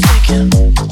thinking.